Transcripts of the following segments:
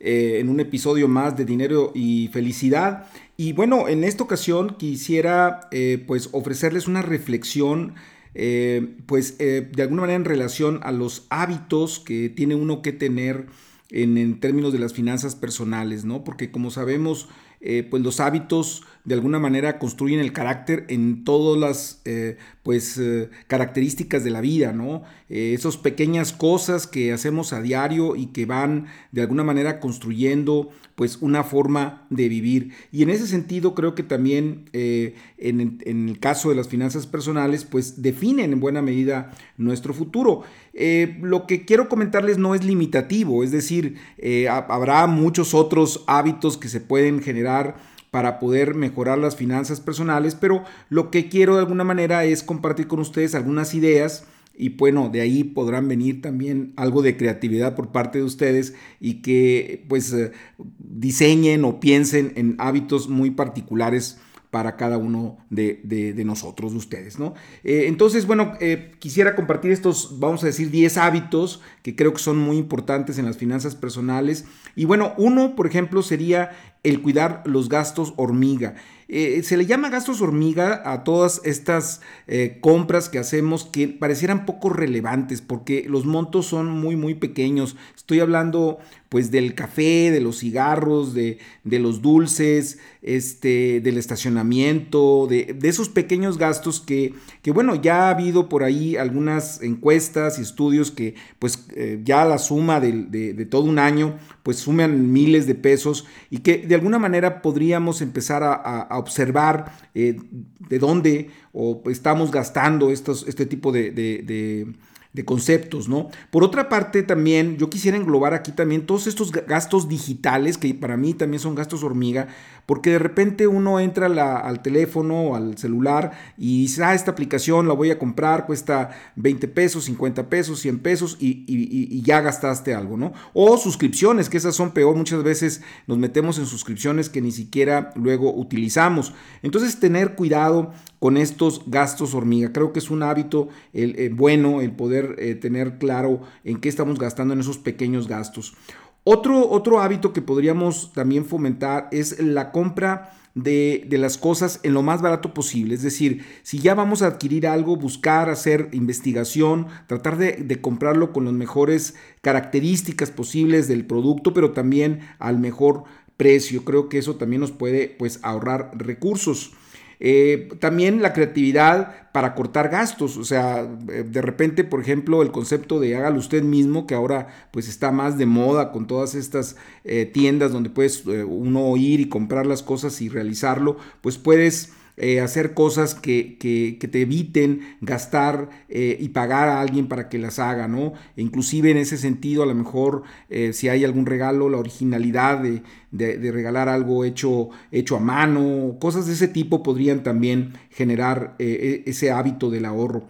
eh, en un episodio más de Dinero y Felicidad. Y bueno, en esta ocasión quisiera eh, pues ofrecerles una reflexión eh, pues de alguna manera en relación a los hábitos que tiene uno que tener en, en términos de las finanzas personales, ¿no? Porque como sabemos, pues los hábitos de alguna manera construyen el carácter en todas las eh, pues, eh, características de la vida, ¿no? Eh, esas pequeñas cosas que hacemos a diario y que van de alguna manera construyendo pues una forma de vivir. Y en ese sentido creo que también en, en, el caso de las finanzas personales pues definen en buena medida nuestro futuro. lo que quiero comentarles no es limitativo, es decir, habrá muchos otros hábitos que se pueden generar para poder mejorar las finanzas personales, pero lo que quiero de alguna manera es compartir con ustedes algunas ideas y bueno, de ahí podrán venir también algo de creatividad por parte de ustedes y que pues eh, diseñen o piensen en hábitos muy particulares para cada uno de, nosotros, de ustedes, ¿no? Eh, entonces, bueno, eh, quisiera compartir estos, vamos a decir, 10 hábitos que creo que son muy importantes en las finanzas personales. Y bueno, uno, por ejemplo, sería el cuidar los gastos hormiga. Eh, se le llama gastos hormiga a todas estas eh, compras que hacemos que parecieran poco relevantes porque los montos son muy muy pequeños. Estoy hablando pues del café, de los cigarros, de, los dulces, este, del estacionamiento, de, esos pequeños gastos que, que, bueno, ya ha habido por ahí algunas encuestas y estudios que pues eh, ya la suma de, todo un año pues suman miles de pesos y que de alguna manera podríamos empezar a, observar eh, de dónde o estamos gastando estos, este tipo de de conceptos, ¿no? Por otra parte, también yo quisiera englobar aquí también todos estos gastos digitales, que para mí también son gastos hormiga, porque de repente uno entra al teléfono o al celular y dice, ah, esta aplicación la voy a comprar, cuesta 20 pesos, 50 pesos, 100 pesos y, ya gastaste algo, ¿no? O suscripciones, que esas son peor, muchas veces nos metemos en suscripciones que ni siquiera luego utilizamos. Entonces, tener cuidado con estos gastos hormiga. Creo que es un hábito eh, bueno el poder eh, tener claro en qué estamos gastando en esos pequeños gastos. Otro, otro hábito que podríamos también fomentar es la compra de, las cosas en lo más barato posible. Es decir, si ya vamos a adquirir algo, buscar hacer investigación, tratar de, de, comprarlo con las mejores características posibles del producto, pero también al mejor precio. Creo que eso también nos puede pues, ahorrar recursos. Eh, también la creatividad para cortar gastos, o sea, eh, de repente, por ejemplo, el concepto de hágalo usted mismo, que ahora pues está más de moda con todas estas eh, tiendas donde puedes uno ir y comprar las cosas y realizarlo, pues puedes eh, hacer cosas que, te eviten gastar eh, y pagar a alguien para que las haga, ¿no? E inclusive en ese sentido, a lo mejor eh, si hay algún regalo, la originalidad de, regalar algo hecho, hecho a mano, cosas de ese tipo podrían también generar e, ese hábito del ahorro.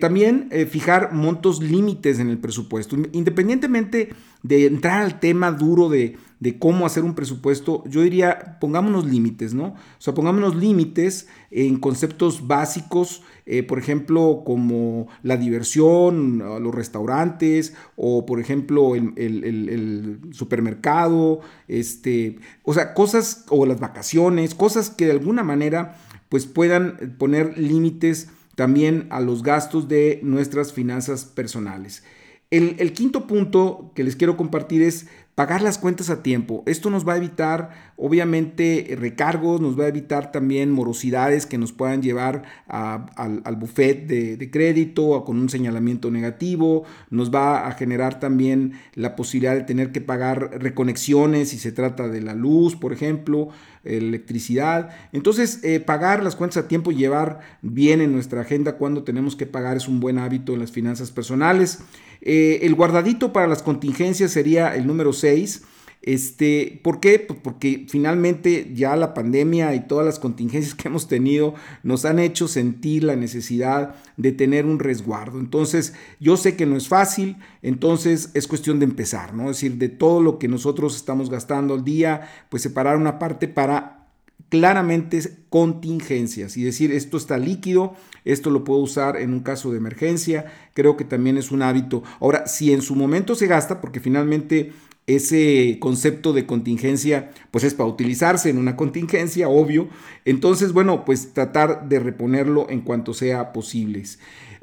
también fijar montos límites en el presupuesto. Independientemente de entrar al tema duro de, de cómo hacer un presupuesto, yo diría, pongámonos límites, ¿no? O sea, pongámonos límites en conceptos básicos, eh, por ejemplo, como la diversión, los restaurantes, o por ejemplo, el, supermercado, este, o sea, cosas, o las vacaciones, cosas que de alguna manera, pues puedan poner límites también a los gastos de nuestras finanzas personales. El, quinto punto que les quiero compartir es pagar las cuentas a tiempo. Esto nos va a evitar, obviamente, recargos, nos va a evitar también morosidades que nos puedan llevar al, al, buffet de, crédito con un señalamiento negativo, nos va a generar también la posibilidad de tener que pagar reconexiones si se trata de la luz, por ejemplo, electricidad. Entonces, eh, pagar las cuentas a tiempo y llevar bien en nuestra agenda cuando tenemos que pagar es un buen hábito en las finanzas personales. Eh, el guardadito para las contingencias sería el número 6. Este, ¿Por qué? Pues porque finalmente ya la pandemia y todas las contingencias que hemos tenido nos han hecho sentir la necesidad de tener un resguardo. Entonces, yo sé que no es fácil, entonces es cuestión de empezar, ¿no? Es decir, de todo lo que nosotros estamos gastando al día, pues separar una parte para claramente contingencias y decir esto está líquido, esto lo puedo usar en un caso de emergencia, creo que también es un hábito. Ahora, si en su momento se gasta, porque finalmente ese concepto de contingencia pues es para utilizarse en una contingencia, obvio, entonces bueno, pues tratar de reponerlo en cuanto sea posible.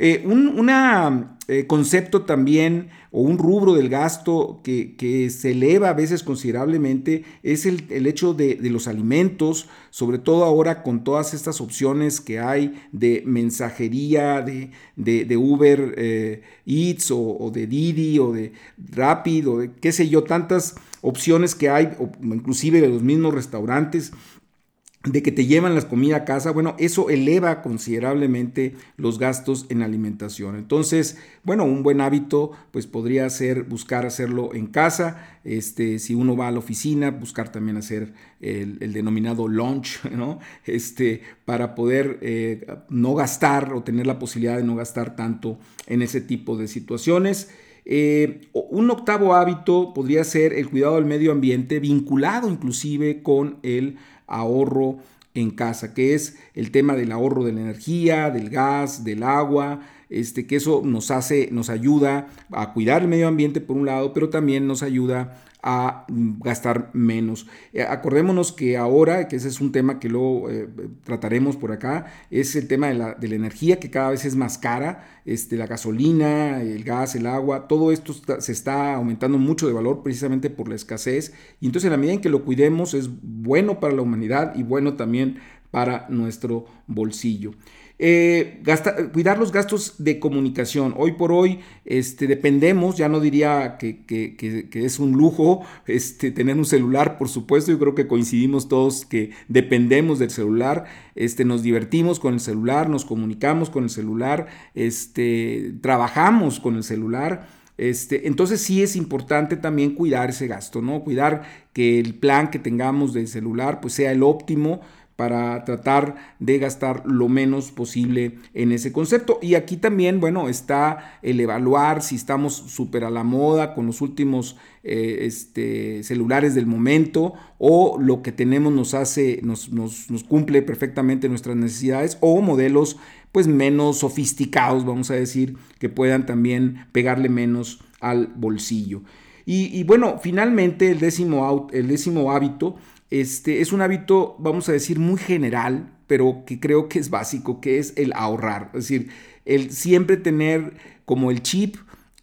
Eh, un eh, concepto también o un rubro del gasto que, se eleva a veces considerablemente es el, hecho de, los alimentos, sobre todo ahora con todas estas opciones que hay de mensajería, de, de, Uber eh, Eats o, de Didi o de Rapid o de qué sé yo, tantas opciones que hay, inclusive de los mismos restaurantes de que te llevan las comidas a casa, bueno, eso eleva considerablemente los gastos en alimentación. Entonces, bueno, un buen hábito pues podría ser buscar hacerlo en casa, este, si uno va a la oficina, buscar también hacer el, denominado lunch, ¿no? Este, para poder eh, no gastar o tener la posibilidad de no gastar tanto en ese tipo de situaciones. Eh, un octavo hábito podría ser el cuidado del medio ambiente, vinculado inclusive con el ahorro en casa, que es el tema del ahorro de la energía, del gas, del agua, este, que eso nos hace, nos ayuda a cuidar el medio ambiente por un lado, pero también nos ayuda a gastar menos. Eh, acordémonos que ahora, que ese es un tema que luego eh, trataremos por acá, es el tema de la, de la, energía que cada vez es más cara, este, la gasolina, el gas, el agua, todo esto se está aumentando mucho de valor precisamente por la escasez y entonces en la medida en que lo cuidemos es bueno para la humanidad y bueno también para nuestro bolsillo. Eh, cuidar los gastos de comunicación. Hoy por hoy este, dependemos, ya no diría que, es un lujo este, tener un celular, por supuesto, yo creo que coincidimos todos que dependemos del celular, este, nos divertimos con el celular, nos comunicamos con el celular, este, trabajamos con el celular. Este, entonces sí es importante también cuidar ese gasto, ¿no? Cuidar que el plan que tengamos de celular pues sea el óptimo, para tratar de gastar lo menos posible en ese concepto. Y aquí también, bueno, está el evaluar si estamos súper a la moda con los últimos eh, este, celulares del momento o lo que tenemos nos hace, nos, nos, cumple perfectamente nuestras necesidades o modelos pues menos sofisticados, vamos a decir, que puedan también pegarle menos al bolsillo. Y, bueno, finalmente el décimo, el décimo hábito este, es un hábito, vamos a decir, muy general, pero que creo que es básico, que es el ahorrar. Es decir, el siempre tener como el chip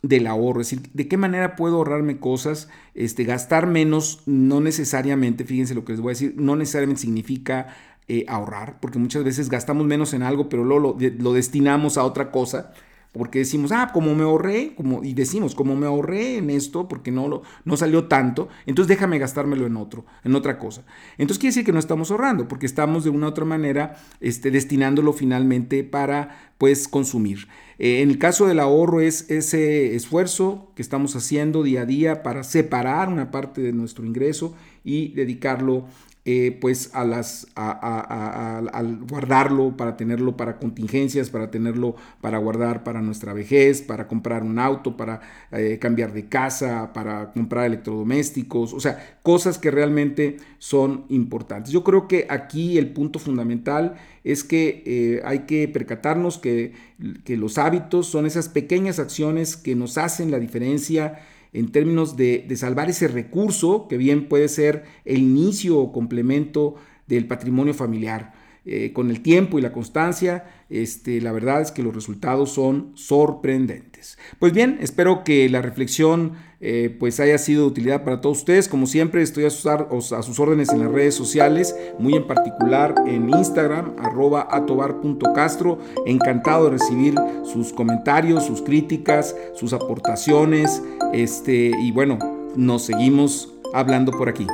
del ahorro, es decir, de qué manera puedo ahorrarme cosas, este, gastar menos, no necesariamente, fíjense lo que les voy a decir, no necesariamente significa eh, ahorrar, porque muchas veces gastamos menos en algo, pero luego lo, lo destinamos a otra cosa porque decimos, ah, como me ahorré, como, y decimos, como me ahorré en esto, porque no, lo, no salió tanto, entonces déjame gastármelo en otro, en otra cosa. Entonces quiere decir que no estamos ahorrando, porque estamos de una u otra manera este, destinándolo finalmente para, pues, consumir. Eh, en el caso del ahorro es ese esfuerzo que estamos haciendo día a día para separar una parte de nuestro ingreso y dedicarlo eh, pues a las, al guardarlo, para tenerlo para contingencias, para tenerlo para guardar para nuestra vejez, para comprar un auto, para eh, cambiar de casa, para comprar electrodomésticos, o sea, cosas que realmente son importantes. Yo creo que aquí el punto fundamental es que hay que percatarnos que, que los hábitos son esas pequeñas acciones que nos hacen la diferencia en términos de, salvar ese recurso que bien puede ser el inicio o complemento del patrimonio familiar. Eh, con el tiempo y la constancia, este, la verdad es que los resultados son sorprendentes. Pues bien, espero que la reflexión eh, pues haya sido de utilidad para todos ustedes. Como siempre, estoy a sus, órdenes en las redes sociales, muy en particular en Instagram, arroba atobar.castro. Encantado de recibir sus comentarios, sus críticas, sus aportaciones. Este, y bueno, nos seguimos hablando por aquí.